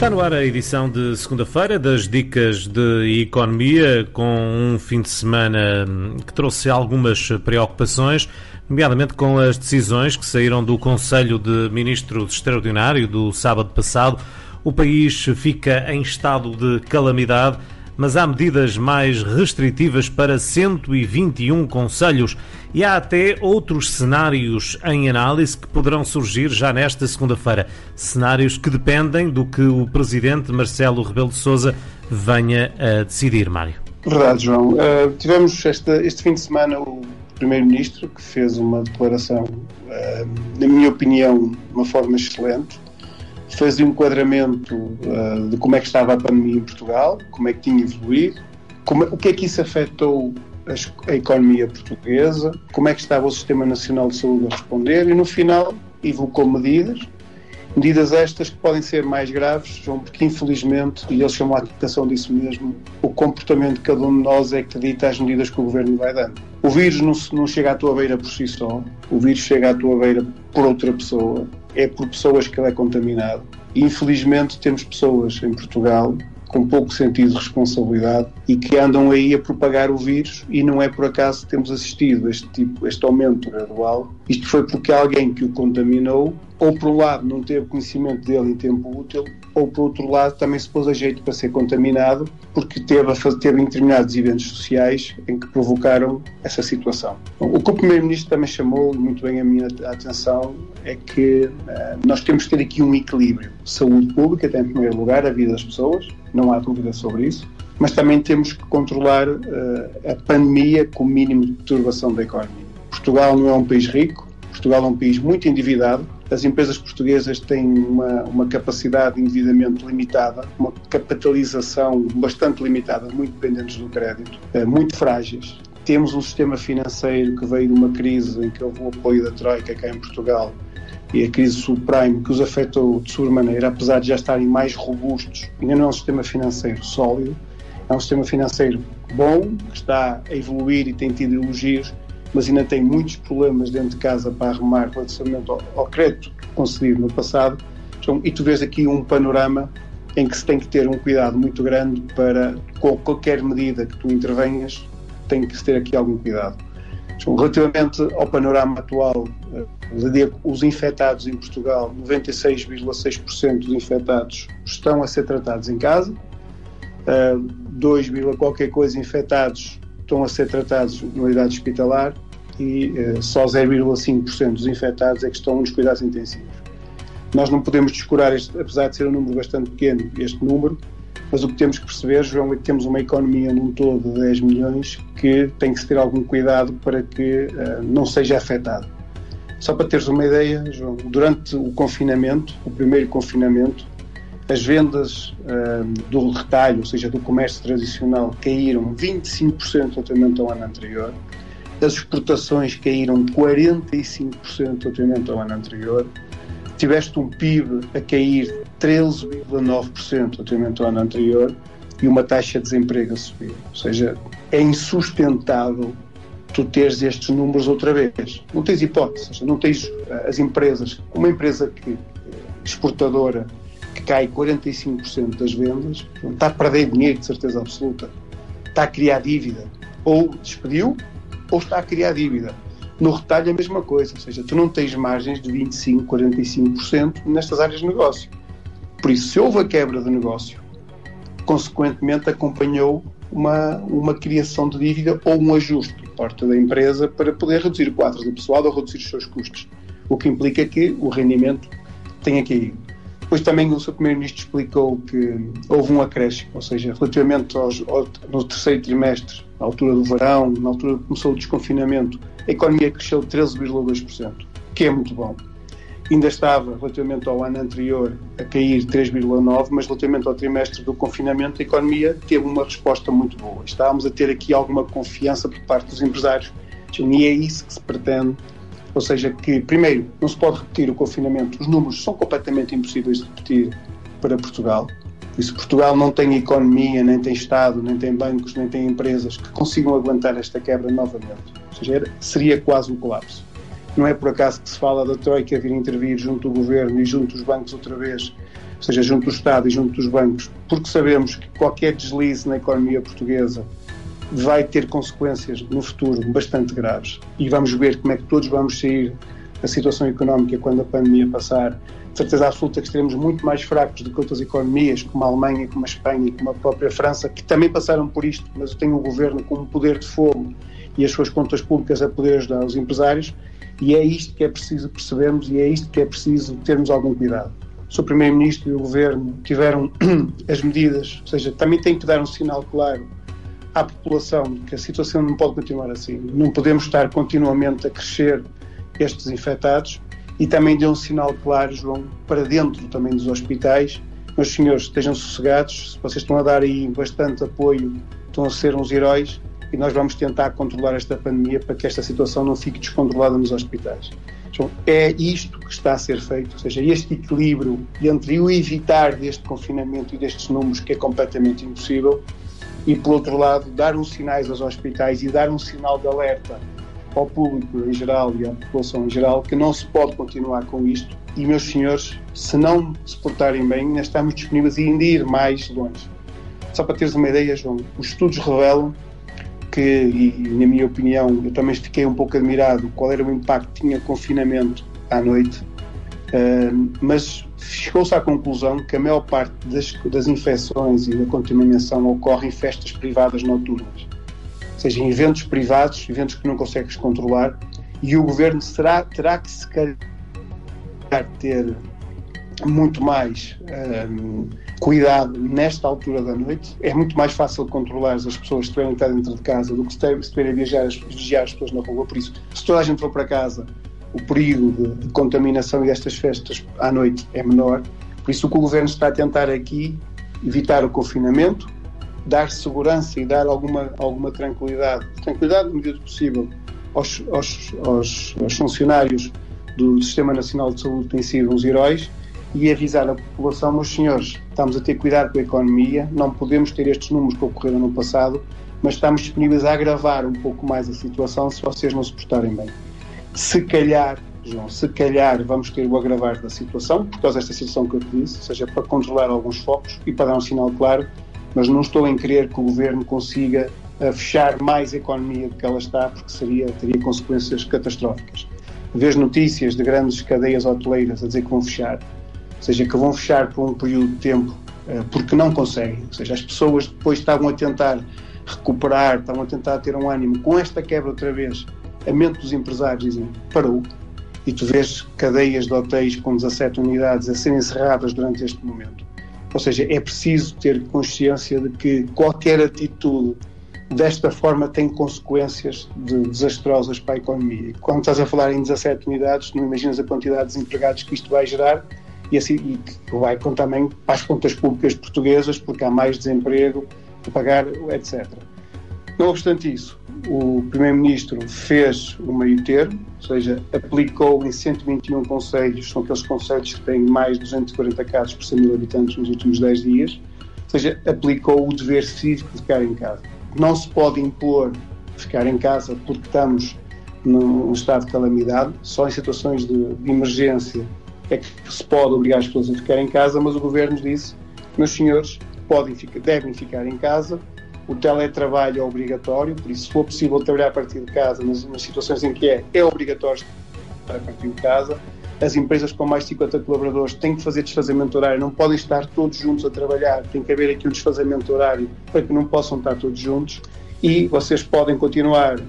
Está no ar a edição de segunda-feira das Dicas de Economia, com um fim de semana que trouxe algumas preocupações, nomeadamente com as decisões que saíram do Conselho de Ministros Extraordinário do sábado passado. O país fica em estado de calamidade mas há medidas mais restritivas para 121 conselhos e há até outros cenários em análise que poderão surgir já nesta segunda-feira. Cenários que dependem do que o presidente Marcelo Rebelo de Sousa venha a decidir, Mário. Verdade, João. Uh, tivemos este, fim de semana o primeiro-ministro que fez uma declaração, uh, na minha opinião, de uma forma excelente fez um enquadramento uh, de como é que estava a pandemia em Portugal, como é que tinha evoluído, como, o que é que isso afetou a, economia portuguesa, como é que estava o Sistema Nacional de Saúde a responder e no final evocou medidas, medidas estas que podem ser mais graves, João, porque infelizmente, e ele chamou a atenção disso mesmo, o comportamento de cada um de nós é que dita as medidas que o governo vai dando. O vírus não, não chega à tua beira por si só, o vírus chega à tua beira por outra pessoa, é por pessoas que ele é contaminado. Infelizmente temos pessoas em Portugal com pouco sentido de responsabilidade e que andam aí a propagar o vírus e não é por acaso que temos assistido este tipo, este aumento gradual. Isto foi porque alguém que o contaminou ou por um lado não teve conhecimento dele em tempo útil, ou por outro lado também se pôs a jeito para ser contaminado, porque teve, teve determinados eventos sociais em que provocaram essa situação. O que o Primeiro-Ministro também chamou muito bem a minha atenção é que uh, nós temos que ter aqui um equilíbrio. Saúde pública tem em primeiro lugar a vida das pessoas, não há dúvida sobre isso, mas também temos que controlar uh, a pandemia com o mínimo de perturbação da economia. Portugal não é um país rico, Portugal é um país muito endividado, as empresas portuguesas têm uma, uma capacidade de endividamento limitada, uma capitalização bastante limitada, muito dependentes do crédito, eh, muito frágeis. Temos um sistema financeiro que veio de uma crise em que houve o apoio da Troika cá em Portugal e a crise subprime que os afetou de sobremaneira, apesar de já estarem mais robustos, ainda não é um sistema financeiro sólido, é um sistema financeiro bom, que está a evoluir e tem tido elogios, mas ainda tem muitos problemas dentro de casa para arrumar relativamente ao, ao crédito concedido no passado. Então, e tu vês aqui um panorama em que se tem que ter um cuidado muito grande para, com qualquer medida que tu intervenhas, tem que se ter aqui algum cuidado. Então, relativamente ao panorama atual, eh, os infectados em Portugal, 96,6% dos infectados estão a ser tratados em casa, 2, eh, qualquer coisa infectados estão a ser tratados na unidade hospitalar e uh, só 0,5% dos infectados é que estão nos cuidados intensivos. Nós não podemos descurar, este, apesar de ser um número bastante pequeno, este número, mas o que temos que perceber, João, é que temos uma economia num todo de 10 milhões que tem que ter algum cuidado para que uh, não seja afetado. Só para teres uma ideia, João, durante o confinamento, o primeiro confinamento, as vendas uh, do retalho, ou seja, do comércio tradicional, caíram 25% relativamente ao ano anterior. As exportações caíram 45% relativamente ao ano anterior. Tiveste um PIB a cair 13,9% relativamente ao ano anterior e uma taxa de desemprego a subir. Ou seja, é insustentável tu teres estes números outra vez. Não tens hipótese, não tens eh, as empresas, uma empresa que exportadora que cai 45% das vendas, está a perder dinheiro de certeza absoluta, está a criar dívida, ou despediu, ou está a criar dívida. No retalho é a mesma coisa, ou seja, tu não tens margens de 25%, 45% nestas áreas de negócio. Por isso, se houve a quebra de negócio, consequentemente acompanhou uma, uma criação de dívida ou um ajuste por parte da empresa para poder reduzir o quadro do pessoal ou reduzir os seus custos, o que implica que o rendimento tenha caído. Depois também o Sr. Primeiro-Ministro explicou que houve um acréscimo, ou seja, relativamente aos, ao, no terceiro trimestre, na altura do verão, na altura que começou o desconfinamento, a economia cresceu 13,2%, que é muito bom. Ainda estava, relativamente ao ano anterior, a cair 3,9%, mas relativamente ao trimestre do confinamento, a economia teve uma resposta muito boa. Estávamos a ter aqui alguma confiança por parte dos empresários, e é isso que se pretende ou seja, que, primeiro, não se pode repetir o confinamento, os números são completamente impossíveis de repetir para Portugal. E se Portugal não tem economia, nem tem Estado, nem tem bancos, nem tem empresas que consigam aguentar esta quebra novamente, ou seja, seria quase um colapso. Não é por acaso que se fala da Troika vir intervir junto do governo e junto dos bancos outra vez seja junto do Estado e junto dos bancos, porque sabemos que qualquer deslize na economia portuguesa vai ter consequências no futuro bastante graves e vamos ver como é que todos vamos sair da situação económica quando a pandemia passar. De certeza absoluta que estaremos muito mais fracos do que outras economias, como a Alemanha, como a Espanha, como a própria França, que também passaram por isto, mas tem o governo com um poder de fogo e as suas contas públicas a poder ajudar os empresários. E é isto que é preciso percebermos e é isto que é preciso termos algum cuidado. O Sr. Primeiro-Ministro e o Governo tiveram as medidas, ou seja, também tem que dar um sinal claro à população que a situação não pode continuar assim. Não podemos estar continuamente a crescer estes infectados e também deu um sinal claro, João, para dentro também dos hospitais. Meus senhores, estejam sossegados, vocês estão a dar aí bastante apoio, estão a ser uns heróis e nós vamos tentar controlar esta pandemia para que esta situação não fique descontrolada nos hospitais. Então, é isto que está a ser feito, ou seja, este equilíbrio entre o evitar deste confinamento e destes números que é completamente impossível e, por outro lado, dar uns sinais aos hospitais e dar um sinal de alerta ao público em geral e à população em geral que não se pode continuar com isto e, meus senhores, se não se portarem bem, ainda estamos disponíveis a ainda ir mais longe. Só para teres uma ideia, João, os estudos revelam que, e na minha opinião, eu também fiquei um pouco admirado qual era o impacto que tinha confinamento à noite, uh, mas chegou-se à conclusão que a maior parte das, das infecções e da contaminação ocorre em festas privadas noturnas, ou seja, em eventos privados, eventos que não consegues controlar, e o governo será, terá que se calhar ter muito mais um, cuidado nesta altura da noite. É muito mais fácil controlar as pessoas que estiverem dentro de casa do que se estiverem a viajar, vigiar as pessoas na rua. Por isso, se toda a gente for para casa, o perigo de, de contaminação destas festas à noite é menor. Por isso, o que o governo está a tentar aqui evitar o confinamento, dar segurança e dar alguma, alguma tranquilidade, tranquilidade no medida possível, aos, aos, aos, aos funcionários do Sistema Nacional de Saúde, têm sido uns heróis e avisar a população, meus senhores, estamos a ter cuidado com a economia, não podemos ter estes números que ocorreram no passado, mas estamos disponíveis a agravar um pouco mais a situação se vocês não se portarem bem. Se calhar, João, se calhar vamos ter o agravar da situação, por causa desta situação que eu te disse, ou seja, para controlar alguns focos e para dar um sinal claro, mas não estou em querer que o governo consiga eh, fechar mais a economia do que ela está, porque seria, teria consequências catastróficas. Vejo notícias de grandes cadeias hoteleiras a dizer que vão fechar ou seja, que vão fechar por um período de tempo uh, porque não conseguem. Ou seja, as pessoas depois estavam a tentar recuperar, estavam a tentar ter um ânimo. Com esta quebra outra vez, a mente dos empresários dizem parou. E tu vês cadeias de hotéis com 17 unidades a serem encerradas durante este momento. Ou seja, é preciso ter consciência de que qualquer atitude desta forma tem consequências de desastrosas para a economia. Quando estás a falar em 17 unidades, não imaginas a quantidade de desempregados que isto vai gerar e, assim, e vai também para as contas públicas portuguesas, porque há mais desemprego a pagar, etc. Não obstante isso, o Primeiro-Ministro fez o meio termo, ou seja, aplicou em 121 conselhos, são aqueles conselhos que têm mais de 240 casos por 100 mil habitantes nos últimos 10 dias, ou seja, aplicou o dever cívico de ficar em casa. Não se pode impor ficar em casa porque estamos num estado de calamidade, só em situações de, de emergência é que se pode obrigar as pessoas a ficar em casa, mas o governo disse, meus senhores, podem devem ficar em casa, o teletrabalho é obrigatório, por isso, se for possível trabalhar a partir de casa, nas, nas situações em que é, é obrigatório trabalhar a partir de casa. As empresas com mais de 50 colaboradores têm que fazer desfazamento horário, não podem estar todos juntos a trabalhar, tem que haver aqui um desfazamento horário para que não possam estar todos juntos. E vocês podem continuar uh,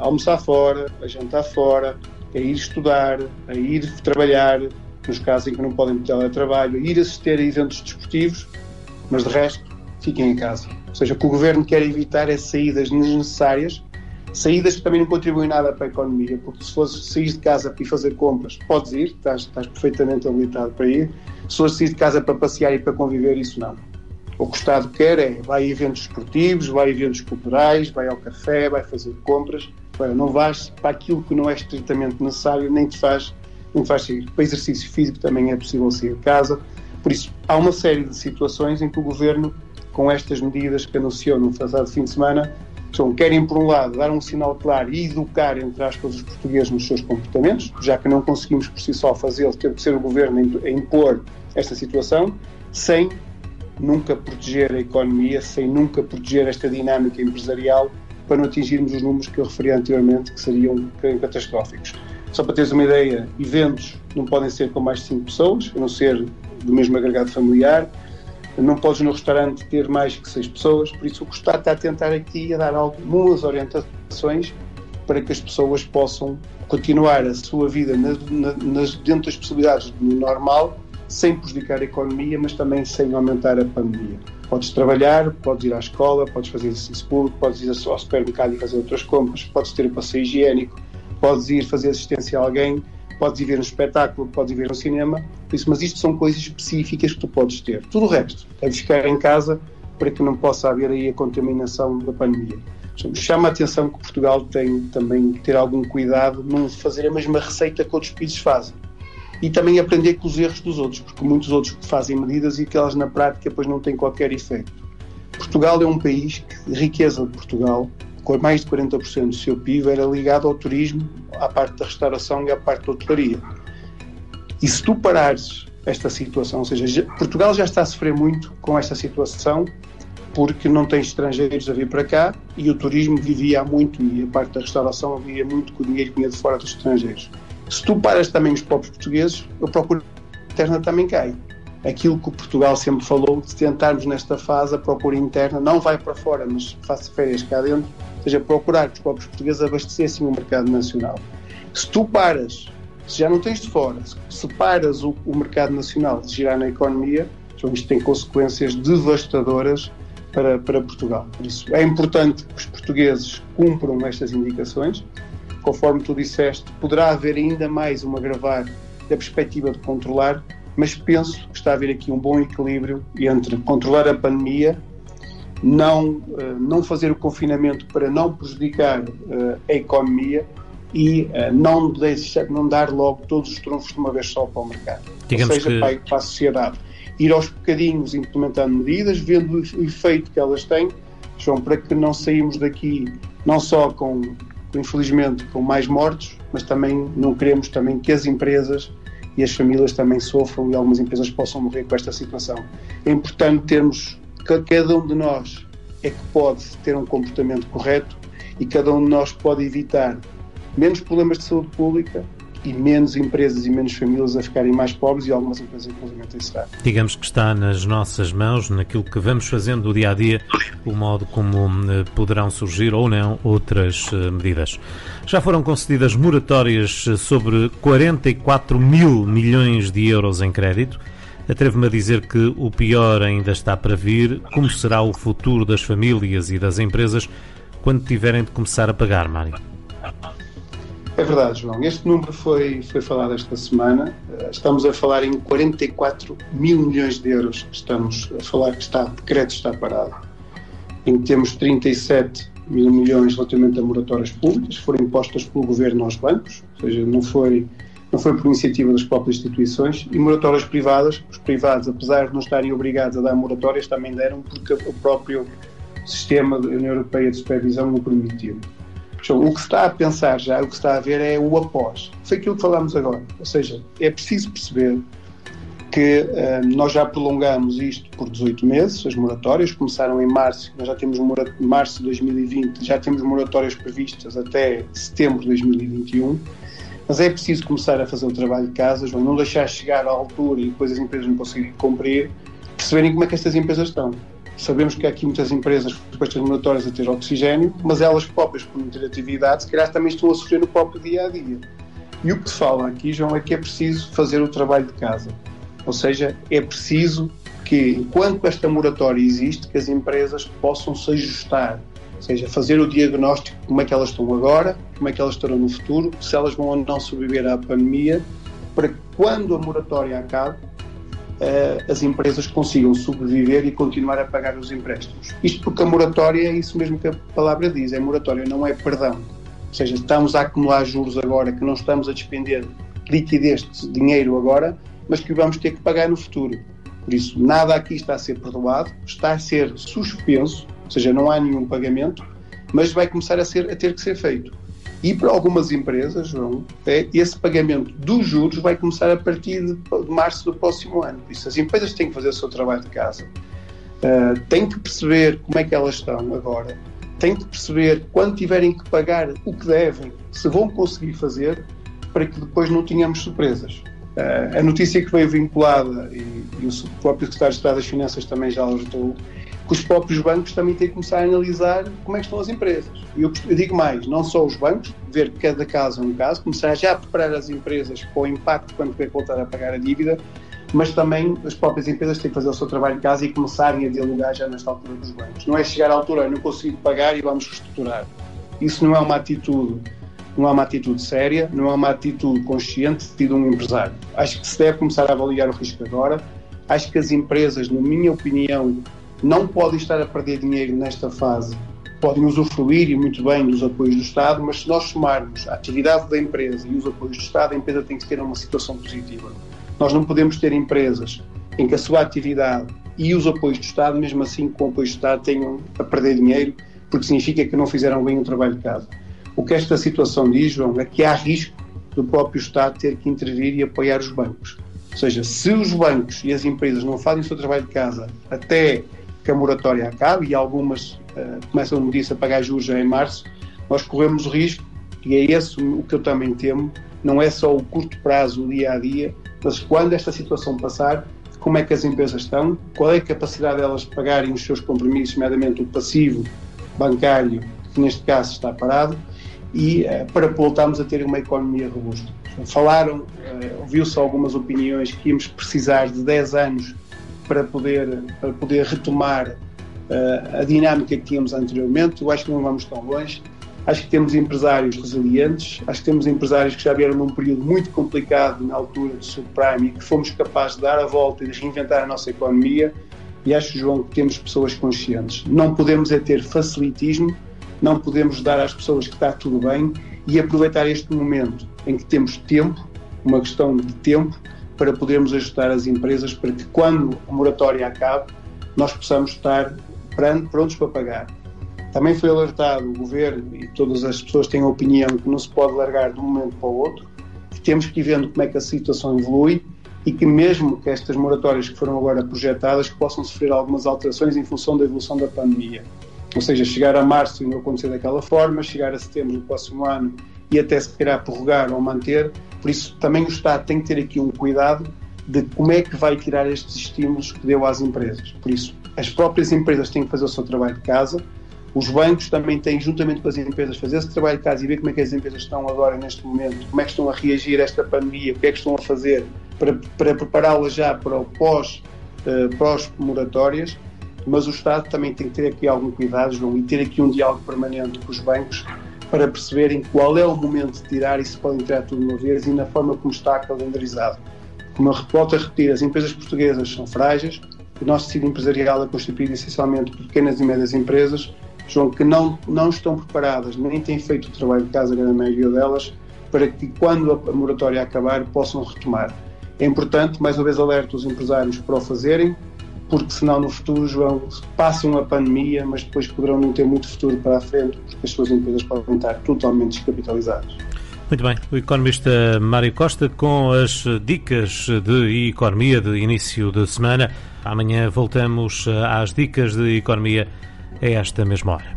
a almoçar fora, a jantar fora, a ir estudar, a ir trabalhar, nos casos em que não podem ter teletrabalho, ir assistir a eventos desportivos, mas de resto, fiquem em casa. Ou seja, o que o governo quer evitar é saídas desnecessárias, saídas que também não contribuem nada para a economia, porque se fores sair de casa para ir fazer compras, podes ir, estás, estás perfeitamente habilitado para ir. Se fores sair de casa para passear e para conviver, isso não. O que o Estado quer é vai a eventos esportivos, vai a eventos culturais, vai ao café, vai fazer compras. Agora, não vais para aquilo que não é estritamente necessário, nem te faz não faz sair. Para exercício físico também é possível sair de casa. Por isso, há uma série de situações em que o Governo, com estas medidas que anunciou no passado fim de semana, Então, querem, por um lado, dar um sinal claro e educar, entre aspas, os portugueses nos seus comportamentos, já que não conseguimos por si só fazê-lo, tem que ser o governo a impor esta situação, sem nunca proteger a economia, sem nunca proteger esta dinâmica empresarial para não atingirmos os números que eu referi anteriormente, que seriam catastróficos. Só para teres uma ideia, eventos não podem ser com mais de 5 pessoas, a não ser do mesmo agregado familiar, não podes no restaurante ter mais que 6 pessoas, por isso o Estado está a tentar aqui a dar algumas orientações para que as pessoas possam continuar a sua vida na, na, nas, dentro das possibilidades do normal, sem prejudicar a economia, mas também sem aumentar a pandemia. Podes trabalhar, podes ir à escola, podes fazer exercício público, podes ir ao supermercado e fazer outras compras, podes ter o passeio higiênico, podes ir fazer assistência a alguém, podes ir ver um espetáculo, podes ir ver um cinema, isso, mas isto são coisas específicas que tu podes ter. Tudo o resto, deves ficar em casa para que não possa haver aí a contaminação da pandemia. Chama a atenção que Portugal tem também que ter algum cuidado não fazer a mesma receita que outros países fazem. E também aprender com os erros dos outros, porque muitos outros fazem medidas e que elas na prática depois não têm qualquer efeito. Portugal é um país que riqueza de Portugal, mais de 40% do seu PIB, era ligado ao turismo, à parte da restauração e à parte da hotelaria. E se tu parares esta situação, ou seja, Portugal já está a sofrer muito com esta situação porque não tem estrangeiros a vir para cá e o turismo vivia muito e a parte da restauração vivia muito com o dinheiro que vinha de fora dos estrangeiros. Se tu paras também os próprios portugueses, a procura interna também cai. Aquilo que o Portugal sempre falou, de tentarmos nesta fase a procura interna, não vai para fora, mas faça férias cá dentro, ou seja, procurar que os próprios portugueses abastecessem o mercado nacional. Se tu paras, se já não tens de fora, se paras o, o mercado nacional de girar na economia, então isto tem consequências devastadoras para, para Portugal. Por isso, é importante que os portugueses cumpram estas indicações. Conforme tu disseste, poderá haver ainda mais um agravar da perspectiva de controlar, mas penso que está a haver aqui um bom equilíbrio entre controlar a pandemia, não, eh, não fazer o confinamento para não prejudicar eh, a economia e uh, não, deixar, não dar logo todos os trunfos de uma vez só para o mercado. Digamos Ou seja, que... para, a sociedade ir aos bocadinhos implementando medidas, vendo o efeito que elas têm, João, para que não saímos daqui não só com, infelizmente, com mais mortos, mas também não queremos também que as empresas e as famílias também sofram e algumas empresas possam morrer com esta situação. É importante termos cada um de nós é que pode ter um comportamento correto e cada um de nós pode evitar menos problemas de saúde pública, e menos empresas e menos famílias a ficarem mais pobres e algumas empresas inclusive a encerrar. Digamos que está nas nossas mãos, naquilo que vamos fazendo do dia a dia, o modo como eh, poderão surgir ou não outras eh, medidas. Já foram concedidas moratórias eh, sobre 44 mil milhões de euros em crédito. Atrevo-me a dizer que o pior ainda está para vir. Como será o futuro das famílias e das empresas quando tiverem de começar a pagar, Mário? É verdade, João. Este número foi, foi falado esta semana. Estamos a falar em 44 mil milhões de euros estamos a falar que está, de crédito está parado. Em que temos 37 mil milhões relativamente a moratórias públicas, foram impostas pelo governo aos bancos, ou seja, não foi, não foi por iniciativa das próprias instituições, e moratórias privadas, os privados, apesar de não estarem obrigados a dar moratórias, também deram porque o próprio sistema da União Europeia de Supervisão o permitiu. O que se está a pensar já, o que se está a ver é o após. Foi aquilo que falámos agora. Ou seja, é preciso perceber que uh, nós já prolongamos isto por 18 meses, as moratórias começaram em março, nós já temos março de 2020, já temos moratórias previstas até setembro de 2021, mas é preciso começar a fazer o trabalho de casa, João, não deixar chegar à altura e depois as empresas não conseguirem cumprir, perceberem como é que estas empresas estão. Sabemos que há aqui muitas empresas depois terminatórias a ter oxigênio, mas elas próprias, por não ter atividade, se calhar também estão a sofrer no próprio dia a dia. E o que se fala aqui, João, é que é preciso fazer o trabalho de casa. Ou seja, é preciso que, enquanto esta moratória existe, que as empresas possam se ajustar. Ou seja, fazer o diagnóstico de como é que elas estão agora, como é que elas estarão no futuro, se elas vão ou não sobreviver à pandemia, para que quando a moratória acabe, uh, as empresas consigam sobreviver e continuar a pagar os empréstimos. Isto porque a moratória é isso mesmo que a palavra diz, é moratória, não é perdão. Ou seja, estamos a acumular juros agora que não estamos a despender liquidez de dinheiro agora, mas que vamos ter que pagar no futuro. Por isso, nada aqui está a ser perdoado, está a ser suspenso, ou seja, não há nenhum pagamento, mas vai começar a, ser, a ter que ser feito. E para algumas empresas, João, é, esse pagamento dos juros vai começar a partir de março do próximo ano. Por isso, as empresas têm que fazer o seu trabalho de casa, uh, têm que perceber como é que elas estão agora, têm que perceber quando tiverem que pagar o que devem, se vão conseguir fazer, para que depois não tenhamos surpresas. Uh, a notícia que veio vinculada, e, e o próprio Secretário de Estado das Finanças também já alertou, que os próprios bancos também têm que começar a analisar como é que estão as empresas. E eu, eu, digo mais, não só os bancos, ver cada caso é um caso, começar já a preparar as empresas para o impacto quando tiver voltar a pagar a dívida, mas também as próprias empresas têm que fazer o seu trabalho de casa e começarem a dialogar já nesta altura dos bancos. Não é chegar à altura, não consigo pagar e vamos reestruturar. Isso não é uma atitude não é uma atitude séria, não é uma atitude consciente de um empresário. Acho que se deve começar a avaliar o risco agora. Acho que as empresas, na minha opinião, não podem estar a perder dinheiro nesta fase. Podem usufruir e muito bem dos apoios do Estado, mas se nós somarmos a atividade da empresa e os apoios do Estado, a empresa tem que ter uma situação positiva. Nós não podemos ter empresas em que a sua atividade e os apoios do Estado, mesmo assim com o apoio do Estado, tenham a perder dinheiro, porque significa que não fizeram bem o trabalho de casa. O que esta situação diz, João, é que há risco do próprio Estado ter que intervir e apoiar os bancos. Ou seja, se os bancos e as empresas não fazem o seu trabalho de casa até que a moratória acabe e algumas uh, começam, como disse, a pagar juros em março, nós corremos o risco, e é esse o que eu também temo, não é só o curto prazo, o dia a dia, mas quando esta situação passar, como é que as empresas estão, qual é a capacidade delas de pagarem os seus compromissos, nomeadamente o passivo bancário, que neste caso está parado, e uh, para voltarmos a ter uma economia robusta. Falaram, uh, ouviu-se algumas opiniões que íamos precisar de 10 anos para poder, para poder retomar uh, a dinâmica que tínhamos anteriormente. Eu acho que não vamos tão longe. Acho que temos empresários resilientes, acho que temos empresários que já vieram num período muito complicado na altura do subprime e que fomos capazes de dar a volta e de reinventar a nossa economia. E acho, João, que temos pessoas conscientes. Não podemos é ter facilitismo, não podemos dar às pessoas que está tudo bem e aproveitar este momento em que temos tempo, uma questão de tempo, para podermos ajudar as empresas para que quando a moratória acabe, nós possamos estar prontos para pagar. Também foi alertado o governo e todas as pessoas têm a opinião que não se pode largar de um momento para o outro, que temos que ir vendo como é que a situação evolui e que mesmo que estas moratórias que foram agora projetadas possam sofrer algumas alterações em função da evolução da pandemia. Ou seja, chegar a março e não acontecer daquela forma, chegar a setembro do próximo ano e até se querer prorrogar ou manter, por isso, também o Estado tem que ter aqui um cuidado de como é que vai tirar estes estímulos que deu às empresas. Por isso, as próprias empresas têm que fazer o seu trabalho de casa, os bancos também têm, juntamente com as empresas, fazer esse trabalho de casa e ver como é que as empresas estão agora, neste momento, como é que estão a reagir a esta pandemia, o que é que estão a fazer para, para prepará-las já para o pós, uh, pós-moratórias. Mas o Estado também tem que ter aqui algum cuidado, João, e ter aqui um diálogo permanente com os bancos para perceberem qual é o momento de tirar e se podem tirar tudo de uma vez e na forma como está calendarizado. Como eu volto a repetir, as empresas portuguesas são frágeis, o nosso tecido empresarial é constituído essencialmente por pequenas e médias empresas, João, que não, não estão preparadas, nem têm feito o trabalho de casa, a grande maioria delas, para que quando a moratória acabar possam retomar. É importante, mais uma vez alerto os empresários para o fazerem, porque senão no futuro, João, passam a pandemia, mas depois poderão não ter muito futuro para a frente, porque as suas empresas podem estar totalmente descapitalizadas. Muito bem, o economista Mário Costa com as dicas de economia de início de semana. Amanhã voltamos às dicas de economia a esta mesma hora.